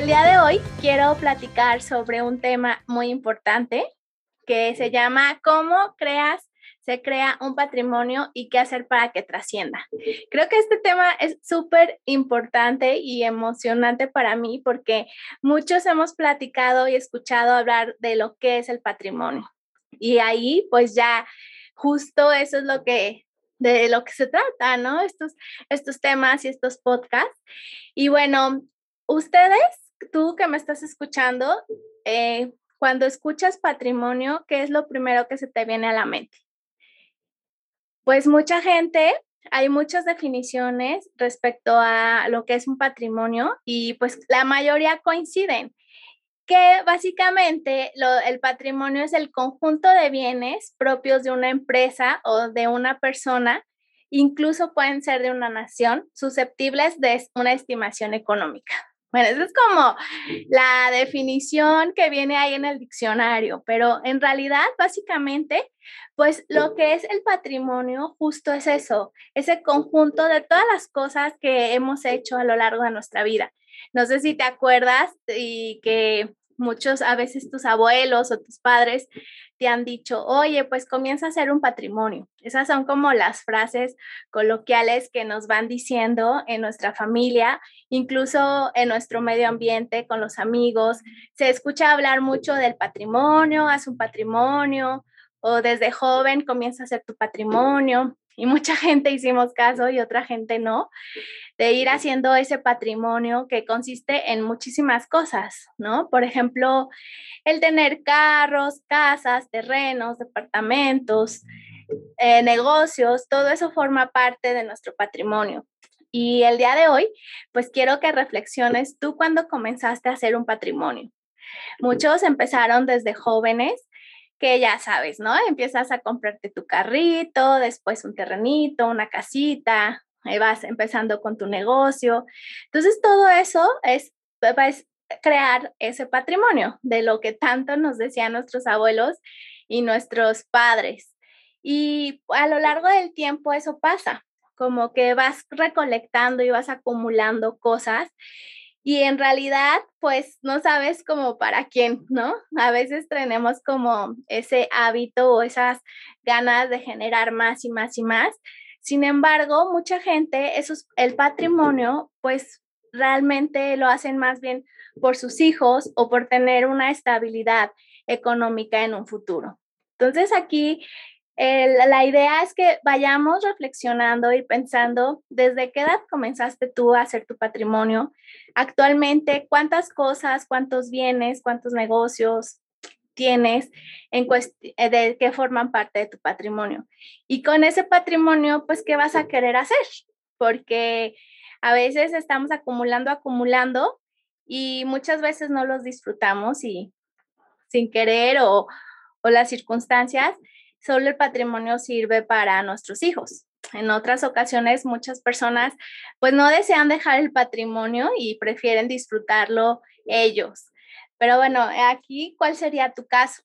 El día de hoy quiero platicar sobre un tema muy importante que se llama ¿Cómo creas se crea un patrimonio y qué hacer para que trascienda. Creo que este tema es súper importante y emocionante para mí porque muchos hemos platicado y escuchado hablar de lo que es el patrimonio. Y ahí pues ya justo eso es lo que de lo que se trata, ¿no? Estos, estos temas y estos podcasts. Y bueno, ustedes, tú que me estás escuchando, eh, cuando escuchas patrimonio, ¿qué es lo primero que se te viene a la mente? Pues mucha gente, hay muchas definiciones respecto a lo que es un patrimonio y pues la mayoría coinciden que básicamente el patrimonio es el conjunto de bienes propios de una empresa o de una persona, incluso pueden ser de una nación, susceptibles de una estimación económica. Bueno, esa es como la definición que viene ahí en el diccionario, pero en realidad, básicamente, pues lo que es el patrimonio justo es eso, ese conjunto de todas las cosas que hemos hecho a lo largo de nuestra vida. No sé si te acuerdas y que muchos, a veces tus abuelos o tus padres te han dicho, oye, pues comienza a hacer un patrimonio. Esas son como las frases coloquiales que nos van diciendo en nuestra familia, incluso en nuestro medio ambiente, con los amigos. Se escucha hablar mucho del patrimonio, haz un patrimonio, o desde joven comienza a hacer tu patrimonio. Y mucha gente hicimos caso y otra gente no de ir haciendo ese patrimonio que consiste en muchísimas cosas, ¿no? Por ejemplo, el tener carros, casas, terrenos, departamentos, eh, negocios, todo eso forma parte de nuestro patrimonio. Y el día de hoy, pues quiero que reflexiones tú cuando comenzaste a hacer un patrimonio. Muchos empezaron desde jóvenes que ya sabes, ¿no? Empiezas a comprarte tu carrito, después un terrenito, una casita, ahí vas empezando con tu negocio. Entonces, todo eso es, crear ese patrimonio de lo que tanto nos decían nuestros abuelos y nuestros padres. Y a lo largo del tiempo eso pasa, como que vas recolectando y vas acumulando cosas y en realidad pues no sabes como para quién, ¿no? A veces tenemos como ese hábito o esas ganas de generar más y más y más sin embargo, mucha gente, eso el patrimonio, pues realmente lo hacen más bien por sus hijos o por tener una estabilidad económica en un futuro. Entonces aquí la idea es que vayamos reflexionando y pensando desde qué edad comenzaste tú a hacer tu patrimonio. Actualmente, cuántas cosas, cuántos bienes, cuántos negocios, tienes en eh, de que forman parte de tu patrimonio. Y con ese patrimonio, pues, ¿qué vas a querer hacer? Porque a veces estamos acumulando, acumulando y muchas veces no los disfrutamos y sin querer o, o las circunstancias, solo el patrimonio sirve para nuestros hijos. En otras ocasiones, muchas personas pues no desean dejar el patrimonio y prefieren disfrutarlo ellos. Pero bueno, aquí, ¿cuál sería tu caso?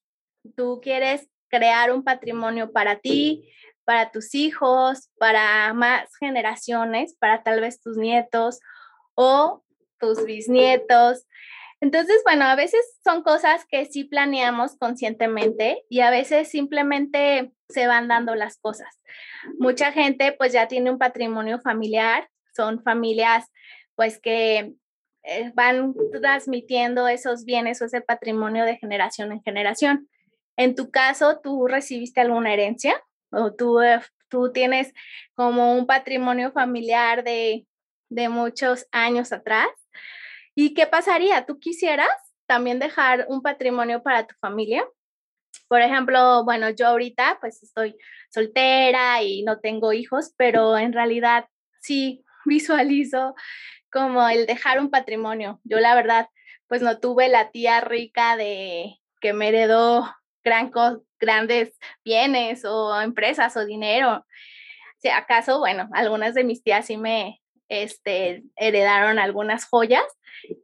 Tú quieres crear un patrimonio para ti, para tus hijos, para más generaciones, para tal vez tus nietos o tus bisnietos. Entonces, bueno, a veces son cosas que sí planeamos conscientemente y a veces simplemente se van dando las cosas. Mucha gente pues ya tiene un patrimonio familiar, son familias pues que eh, van transmitiendo esos bienes o ese patrimonio de generación en generación. En tu caso, ¿tú recibiste alguna herencia o tú, eh, tú tienes como un patrimonio familiar de, de muchos años atrás? ¿Y qué pasaría? ¿Tú quisieras también dejar un patrimonio para tu familia? Por ejemplo, bueno, yo ahorita pues estoy soltera y no tengo hijos, pero en realidad sí visualizo como el dejar un patrimonio. Yo la verdad, pues no tuve la tía rica de que me heredó gran grandes bienes o empresas o dinero. Si acaso, bueno, algunas de mis tías sí me este, heredaron algunas joyas,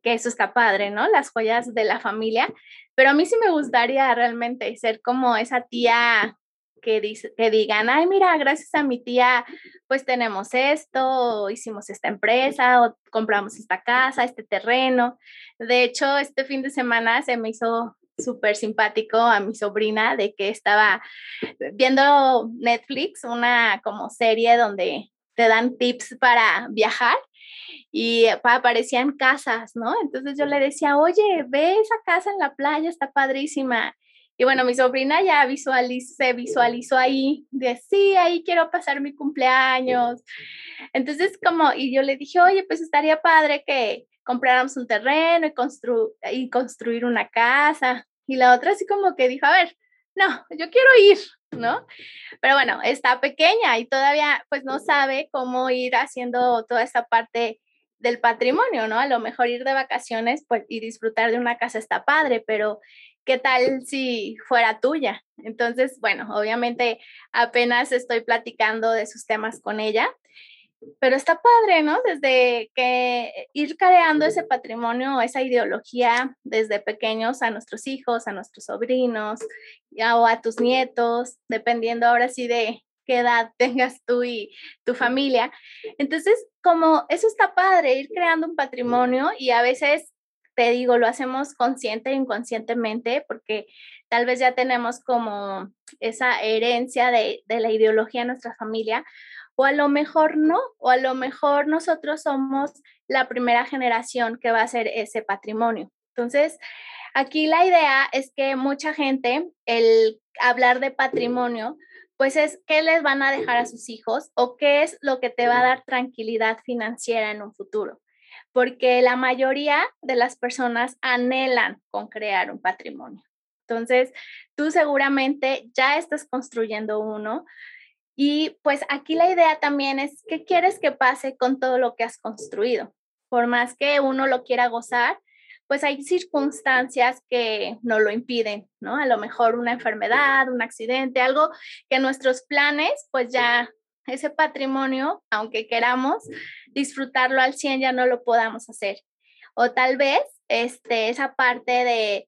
que eso está padre, ¿no? Las joyas de la familia, pero a mí sí me gustaría realmente ser como esa tía que, dice, que digan, ay, mira, gracias a mi tía, pues tenemos esto, hicimos esta empresa, o compramos esta casa, este terreno. De hecho, este fin de semana se me hizo súper simpático a mi sobrina de que estaba viendo Netflix, una como serie donde te dan tips para viajar y aparecían casas, ¿no? Entonces yo le decía, oye, ve esa casa en la playa, está padrísima. Y bueno, mi sobrina ya se visualizó ahí, de sí, ahí quiero pasar mi cumpleaños. Entonces, como, y yo le dije, oye, pues estaría padre que compráramos un terreno y, y construir una casa. Y la otra así como que dijo, a ver, no, yo quiero ir, ¿no? Pero bueno, está pequeña y todavía pues no sabe cómo ir haciendo toda esta parte del patrimonio, ¿no? A lo mejor ir de vacaciones pues, y disfrutar de una casa está padre, pero ¿qué tal si fuera tuya? Entonces, bueno, obviamente apenas estoy platicando de sus temas con ella, pero está padre, ¿no? Desde que ir creando ese patrimonio, esa ideología desde pequeños a nuestros hijos, a nuestros sobrinos o a tus nietos, dependiendo ahora sí de qué edad tengas tú y tu familia. Entonces, como eso está padre, ir creando un patrimonio y a veces te digo, lo hacemos consciente e inconscientemente porque tal vez ya tenemos como esa herencia de, de, la ideología de nuestra familia, o a lo mejor no, o a lo mejor nosotros somos la primera generación que va a hacer ese patrimonio. Entonces, aquí la idea es que mucha gente, el hablar de patrimonio, pues es qué les van a dejar a sus hijos o qué es lo que te va a dar tranquilidad financiera en un futuro porque la mayoría de las personas anhelan con crear un patrimonio. Entonces, tú seguramente ya estás construyendo uno y pues aquí la idea también es qué quieres que pase con todo lo que has construido. Por más que uno lo quiera gozar, pues hay circunstancias que no lo impiden, ¿no? A lo mejor una enfermedad, un accidente, algo que nuestros planes pues ya ese patrimonio, aunque queramos disfrutarlo al 100, ya no lo podamos hacer. O tal vez este, esa parte de,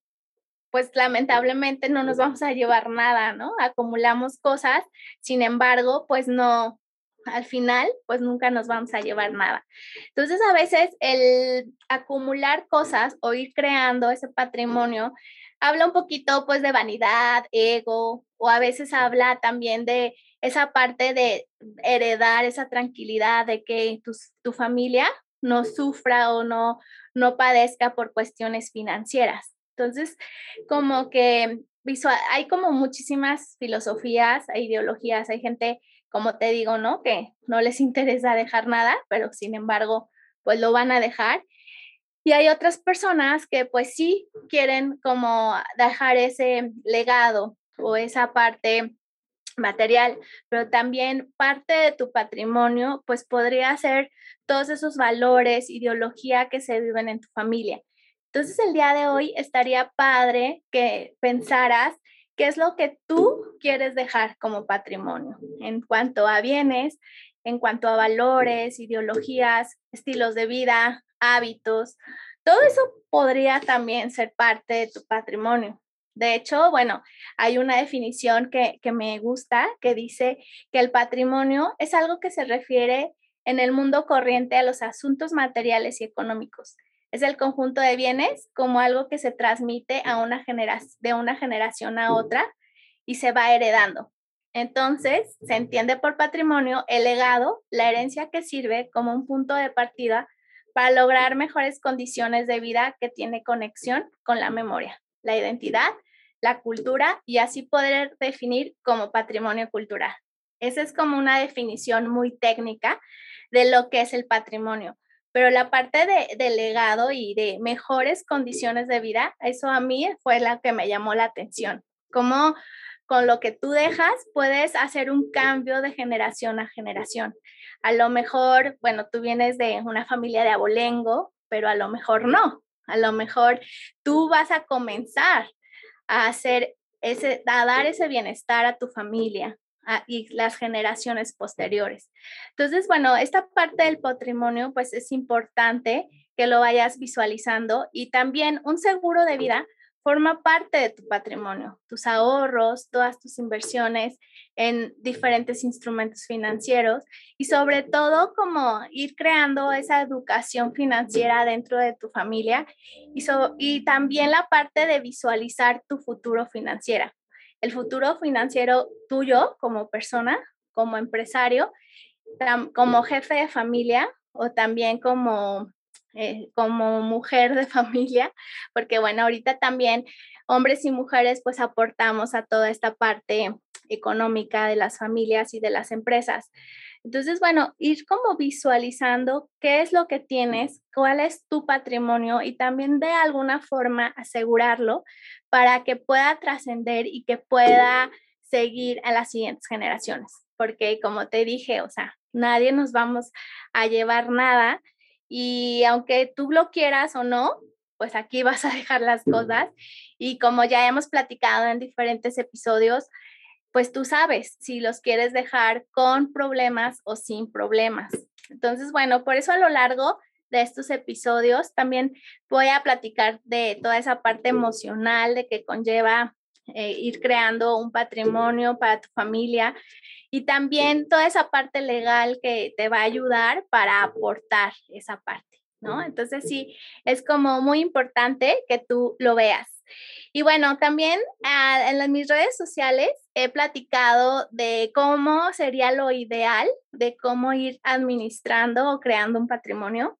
pues lamentablemente no nos vamos a llevar nada, ¿no? Acumulamos cosas, sin embargo, pues no, al final, pues nunca nos vamos a llevar nada. Entonces, a veces el acumular cosas o ir creando ese patrimonio habla un poquito pues de vanidad, ego, o a veces habla también de esa parte de heredar esa tranquilidad de que tu, familia no sufra o no, no padezca por cuestiones financieras. Entonces, como que visual, hay como muchísimas filosofías, hay ideologías, hay gente, como te digo, ¿no? Que no les interesa dejar nada, pero sin embargo, pues lo van a dejar. Y hay otras personas que pues sí quieren como dejar ese legado o esa parte material, pero también parte de tu patrimonio, pues podría ser todos esos valores, ideología que se viven en tu familia. Entonces el día de hoy estaría padre que pensaras qué es lo que tú quieres dejar como patrimonio en cuanto a bienes, en cuanto a valores, ideologías, estilos de vida, hábitos. Todo eso podría también ser parte de tu patrimonio. De hecho, bueno, hay una definición que, me gusta que dice que el patrimonio es algo que se refiere en el mundo corriente a los asuntos materiales y económicos. Es el conjunto de bienes como algo que se transmite a una de una generación a otra y se va heredando. Entonces, se entiende por patrimonio el legado, la herencia que sirve como un punto de partida para lograr mejores condiciones de vida que tiene conexión con la memoria la identidad, la cultura y así poder definir como patrimonio cultural. Esa es como una definición muy técnica de lo que es el patrimonio. Pero la parte de, legado y de mejores condiciones de vida, eso a mí fue la que me llamó la atención. Cómo, con lo que tú dejas, puedes hacer un cambio de generación a generación. A lo mejor, bueno, tú vienes de una familia de abolengo, pero a lo mejor no. A lo mejor tú vas a comenzar a hacer ese, a dar ese bienestar a tu familia, y las generaciones posteriores. Entonces, bueno, esta parte del patrimonio, pues es importante que lo vayas visualizando y también un seguro de vida forma parte de tu patrimonio, tus ahorros, todas tus inversiones en diferentes instrumentos financieros y sobre todo como ir creando esa educación financiera dentro de tu familia y, y también la parte de visualizar tu futuro financiera el futuro financiero tuyo como persona, como empresario, como jefe de familia o también como, eh, como mujer de familia, porque bueno, ahorita también hombres y mujeres pues aportamos a toda esta parte económica de las familias y de las empresas. Entonces, bueno, ir como visualizando qué es lo que tienes, cuál es tu patrimonio y también de alguna forma asegurarlo para que pueda trascender y que pueda seguir a las siguientes generaciones. Porque como te dije, o sea, nadie nos vamos a llevar nada y aunque tú lo quieras o no, pues aquí vas a dejar las cosas. Y como ya hemos platicado en diferentes episodios, pues tú sabes si los quieres dejar con problemas o sin problemas. Entonces, bueno, por eso a lo largo de estos episodios también voy a platicar de toda esa parte emocional de que conlleva eh, ir creando un patrimonio para tu familia y también toda esa parte legal que te va a ayudar para aportar esa parte, ¿no? Entonces sí, es como muy importante que tú lo veas. Y bueno, también ah, en mis redes sociales he platicado de cómo sería lo ideal de cómo ir administrando o creando un patrimonio.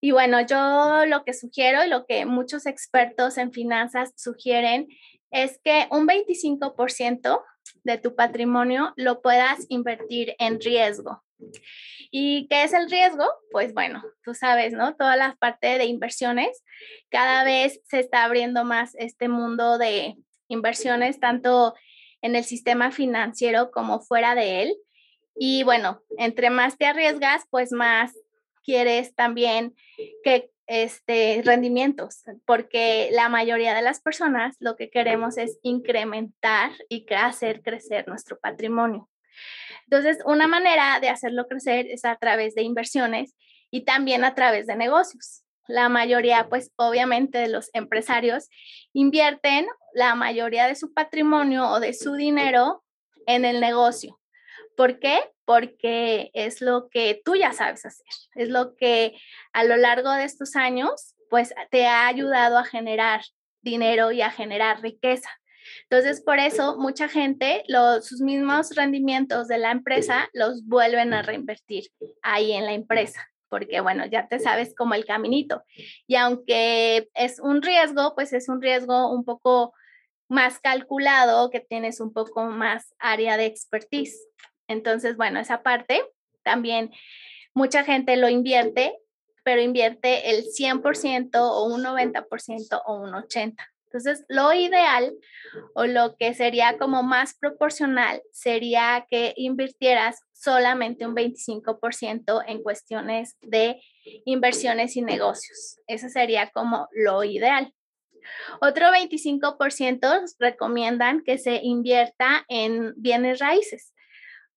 Y bueno, yo lo que sugiero y lo que muchos expertos en finanzas sugieren es que un 25% de tu patrimonio lo puedas invertir en riesgo. ¿Y qué es el riesgo? Pues bueno, tú sabes, ¿no? Toda la parte de inversiones, cada vez se está abriendo más este mundo de inversiones, tanto en el sistema financiero como fuera de él. Y bueno, entre más te arriesgas, pues más quieres también que este rendimientos, porque la mayoría de las personas lo que queremos es incrementar y hacer crecer nuestro patrimonio. Entonces, una manera de hacerlo crecer es a través de inversiones y también a través de negocios. La mayoría, pues obviamente de los empresarios invierten la mayoría de su patrimonio o de su dinero en el negocio. ¿Por qué? Porque es lo que tú ya sabes hacer, es lo que a lo largo de estos años, pues te ha ayudado a generar dinero y a generar riqueza. Entonces, por eso mucha gente, los, sus mismos rendimientos de la empresa los vuelven a reinvertir ahí en la empresa, porque bueno, ya te sabes como el caminito. Y aunque es un riesgo, pues es un riesgo un poco más calculado, que tienes un poco más área de expertise. Entonces, bueno, esa parte también mucha gente lo invierte, pero invierte el 100% o un 90% o un 80%. Entonces, lo ideal o lo que sería como más proporcional sería que invirtieras solamente un 25% en cuestiones de inversiones y negocios. Eso sería como lo ideal. Otro 25% recomiendan que se invierta en bienes raíces.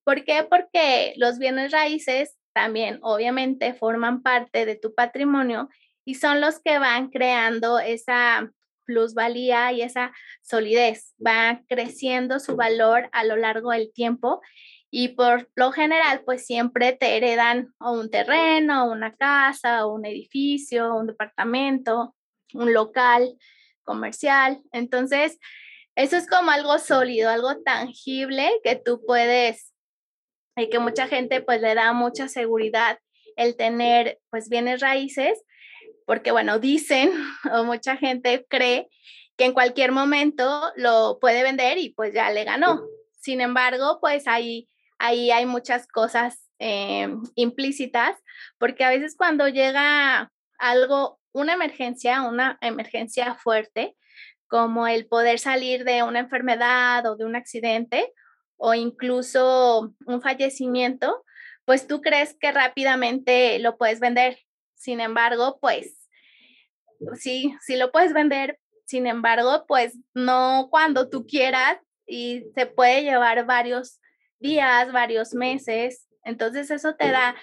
¿Por qué? Porque los bienes raíces también obviamente forman parte de tu patrimonio y son los que van creando esa plusvalía y esa solidez. Va creciendo su valor a lo largo del tiempo y por lo general pues siempre te heredan o un terreno, una casa, o un edificio, un departamento, un local comercial. Entonces, eso es como algo sólido, algo tangible que tú puedes y que mucha gente pues le da mucha seguridad el tener pues bienes raíces porque bueno, dicen o mucha gente cree que en cualquier momento lo puede vender y pues ya le ganó. Sin embargo, pues ahí, ahí hay muchas cosas eh, implícitas, porque a veces cuando llega algo, una emergencia, una emergencia fuerte, como el poder salir de una enfermedad o de un accidente o incluso un fallecimiento, pues tú crees que rápidamente lo puedes vender. Sin embargo, pues sí, sí lo puedes vender, sin embargo, pues no cuando tú quieras y se puede llevar varios días, varios meses. Entonces eso te da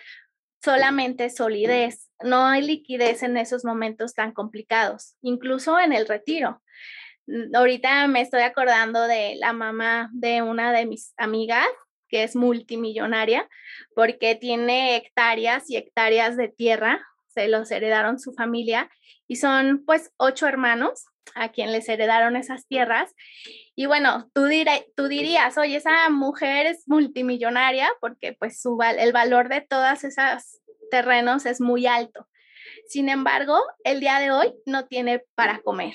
solamente solidez, no hay liquidez en esos momentos tan complicados, incluso en el retiro. Mm, ahorita me estoy acordando de la mamá de una de mis amigas que es multimillonaria porque tiene hectáreas y hectáreas de tierra, se los heredaron su familia y son pues ocho hermanos a quien les heredaron esas tierras. Y bueno, tú, tú dirías, oye, esa mujer es multimillonaria porque pues su, el valor de todas esas terrenos es muy alto. Sin embargo, el día de hoy no tiene para comer.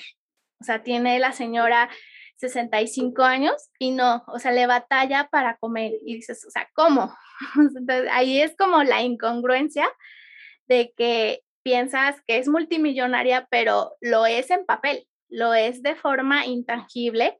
O sea, tiene la señora 65 años y no, o sea, le batalla para comer. Y dices, o sea, ¿cómo? Ahí es como la incongruencia de que piensas que es multimillonaria, pero lo es en papel lo es de forma intangible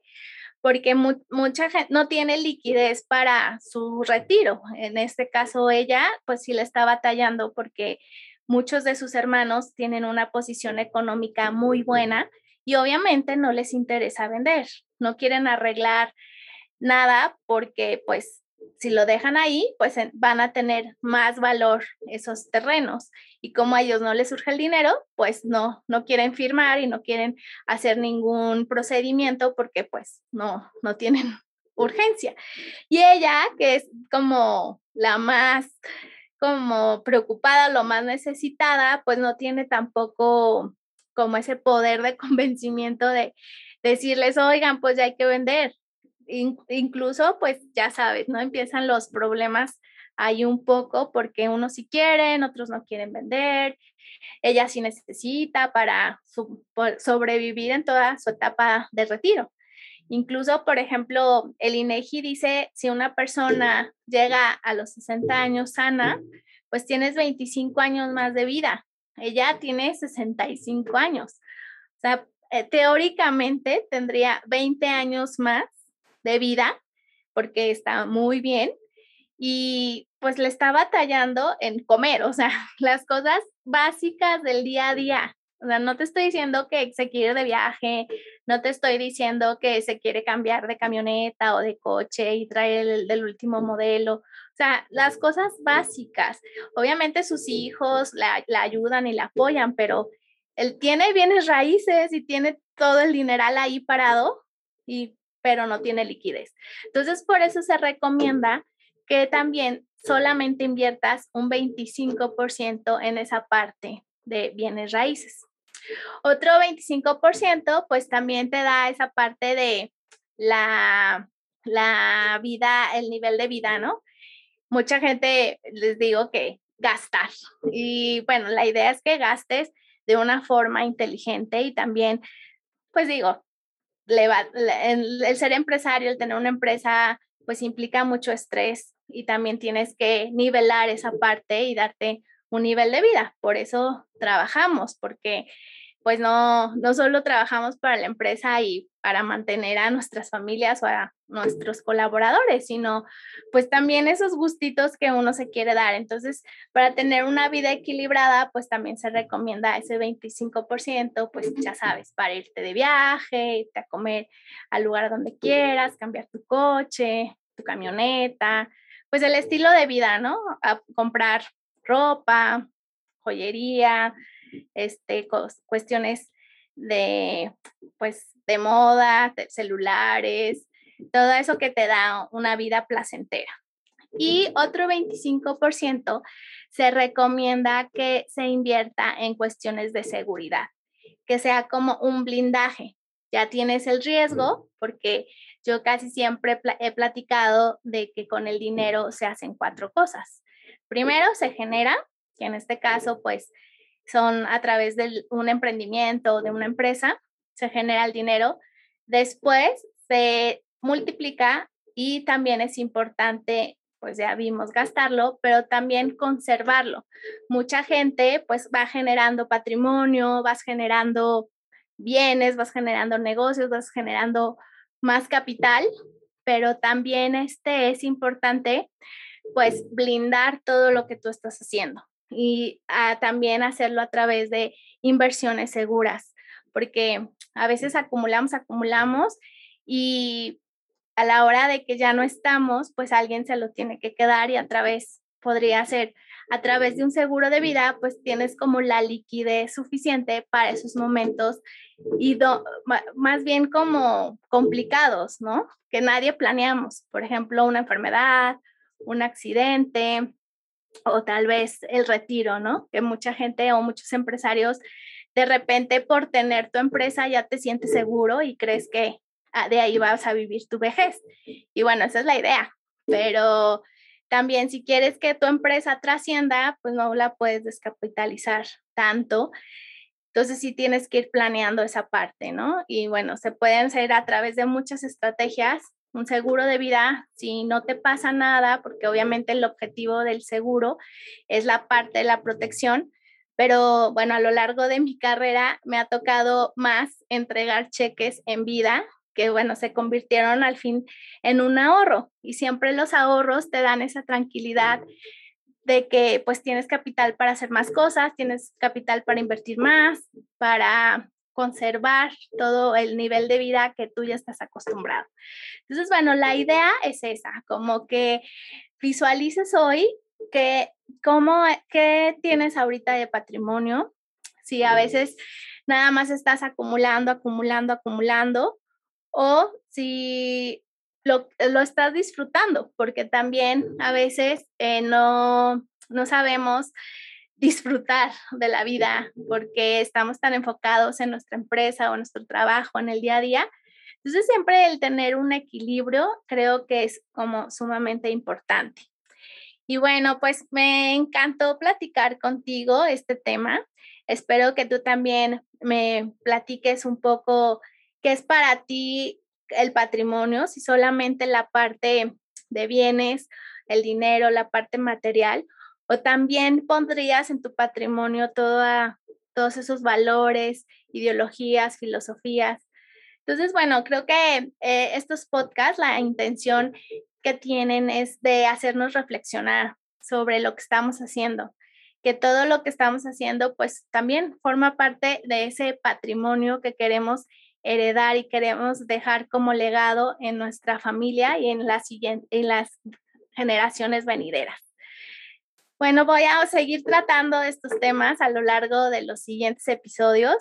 porque mucha gente no tiene liquidez para su retiro. En este caso, ella, pues sí le está batallando porque muchos de sus hermanos tienen una posición económica muy buena y obviamente no les interesa vender, no quieren arreglar nada porque pues si lo dejan ahí, pues van a tener más valor esos terrenos. Y como a ellos no les surge el dinero, pues no, no quieren firmar y no quieren hacer ningún procedimiento porque pues no, no tienen urgencia. Y ella, que es como la más como preocupada, lo más necesitada, pues no tiene tampoco como ese poder de convencimiento de decirles, oigan, pues ya hay que vender, incluso, pues ya sabes, ¿no? Empiezan los problemas ahí un poco porque unos sí quieren, otros no quieren vender, ella sí necesita para sobrevivir en toda su etapa de retiro. Incluso, por ejemplo, el INEGI dice, si una persona llega a los 60 años sana, pues tienes 25 años más de vida. Ella tiene 65 años. O sea, eh, teóricamente tendría 20 años más de vida, porque está muy bien, y pues le está batallando en comer, o sea, las cosas básicas del día a día. O sea, no te estoy diciendo que se quiere de viaje, no te estoy diciendo que se quiere cambiar de camioneta o de coche y traer el del último modelo. O sea, las cosas básicas. Obviamente sus hijos la, la ayudan y la apoyan, pero él tiene bienes raíces y tiene todo el dineral ahí parado y pero no tiene liquidez. Entonces, por eso se recomienda que también solamente inviertas un 25% en esa parte de bienes raíces. Otro 25% pues también te da esa parte de la, la vida, el nivel de vida, ¿no? Mucha gente les digo que gastar. Y bueno, la idea es que gastes de una forma inteligente y también, pues digo, el, ser empresario, el tener una empresa, pues implica mucho estrés y también tienes que nivelar esa parte y darte un nivel de vida. Por eso trabajamos, porque pues no, no solo trabajamos para la empresa y para mantener a nuestras familias o a nuestros colaboradores, sino pues también esos gustitos que uno se quiere dar. Entonces, para tener una vida equilibrada, pues también se recomienda ese 25%, pues ya sabes, para irte de viaje, irte a comer al lugar donde quieras, cambiar tu coche, tu camioneta, pues el estilo de vida, ¿no? A comprar ropa, joyería, este, cuestiones de, pues, de moda, de celulares, todo eso que te da una vida placentera. Y otro 25% se recomienda que se invierta en cuestiones de seguridad, que sea como un blindaje. Ya tienes el riesgo, porque yo casi siempre he platicado de que con el dinero se hacen cuatro cosas. Primero, se genera, que en este caso, pues, son a través de un emprendimiento o de una empresa, se genera el dinero. Después se multiplica y también es importante, pues ya vimos gastarlo, pero también conservarlo. Mucha gente pues va generando patrimonio, vas generando bienes, vas generando negocios, vas generando más capital, pero también este es importante pues blindar todo lo que tú estás haciendo y ah, también hacerlo a través de inversiones seguras, porque a veces acumulamos, acumulamos y a la hora de que ya no estamos, pues alguien se lo tiene que quedar y a través, podría ser a través de un seguro de vida, pues tienes como la liquidez suficiente para esos momentos y más bien como complicados, ¿no? Que nadie planeamos, por ejemplo, una enfermedad, un accidente o tal vez el retiro, ¿no? Que mucha gente o muchos empresarios de repente por tener tu empresa ya te sientes seguro y crees que ah, de ahí vas a vivir tu vejez. Y bueno, esa es la idea, pero también si quieres que tu empresa trascienda, pues no la puedes descapitalizar tanto. Entonces sí tienes que ir planeando esa parte, ¿no? Y bueno, se pueden hacer a través de muchas estrategias. Un seguro de vida, si no te pasa nada, porque obviamente el objetivo del seguro es la parte de la protección, pero bueno, a lo largo de mi carrera me ha tocado más entregar cheques en vida que bueno, se convirtieron al fin en un ahorro y siempre los ahorros te dan esa tranquilidad de que pues tienes capital para hacer más cosas, tienes capital para invertir más, para conservar todo el nivel de vida que tú ya estás acostumbrado. Entonces, bueno, la idea es esa, como que visualices hoy que cómo, qué tienes ahorita de patrimonio, si a veces nada más estás acumulando, acumulando, acumulando, o si lo, lo estás disfrutando, porque también a veces eh, no, no sabemos disfrutar de la vida porque estamos tan enfocados en nuestra empresa o nuestro trabajo en el día a día. Entonces siempre el tener un equilibrio creo que es como sumamente importante. Y bueno, pues me encantó platicar contigo este tema. Espero que tú también me platiques un poco ¿Qué es para ti el patrimonio? Si solamente la parte de bienes, el dinero, la parte material, o también pondrías en tu patrimonio toda, todos esos valores, ideologías, filosofías. Entonces, bueno, creo que eh, estos podcasts, la intención que tienen es de hacernos reflexionar sobre lo que estamos haciendo, que todo lo que estamos haciendo pues también forma parte de ese patrimonio que queremos heredar y queremos dejar como legado en nuestra familia y en, la en las generaciones venideras. Bueno, voy a seguir tratando estos temas a lo largo de los siguientes episodios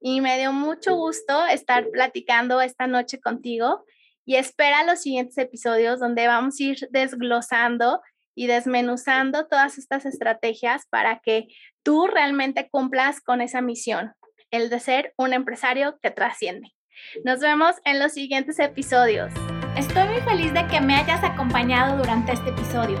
y me dio mucho gusto estar platicando esta noche contigo y espera los siguientes episodios donde vamos a ir desglosando y desmenuzando todas estas estrategias para que tú realmente cumplas con esa misión, el de ser un empresario que trasciende. Nos vemos en los siguientes episodios. Estoy muy feliz de que me hayas acompañado durante este episodio.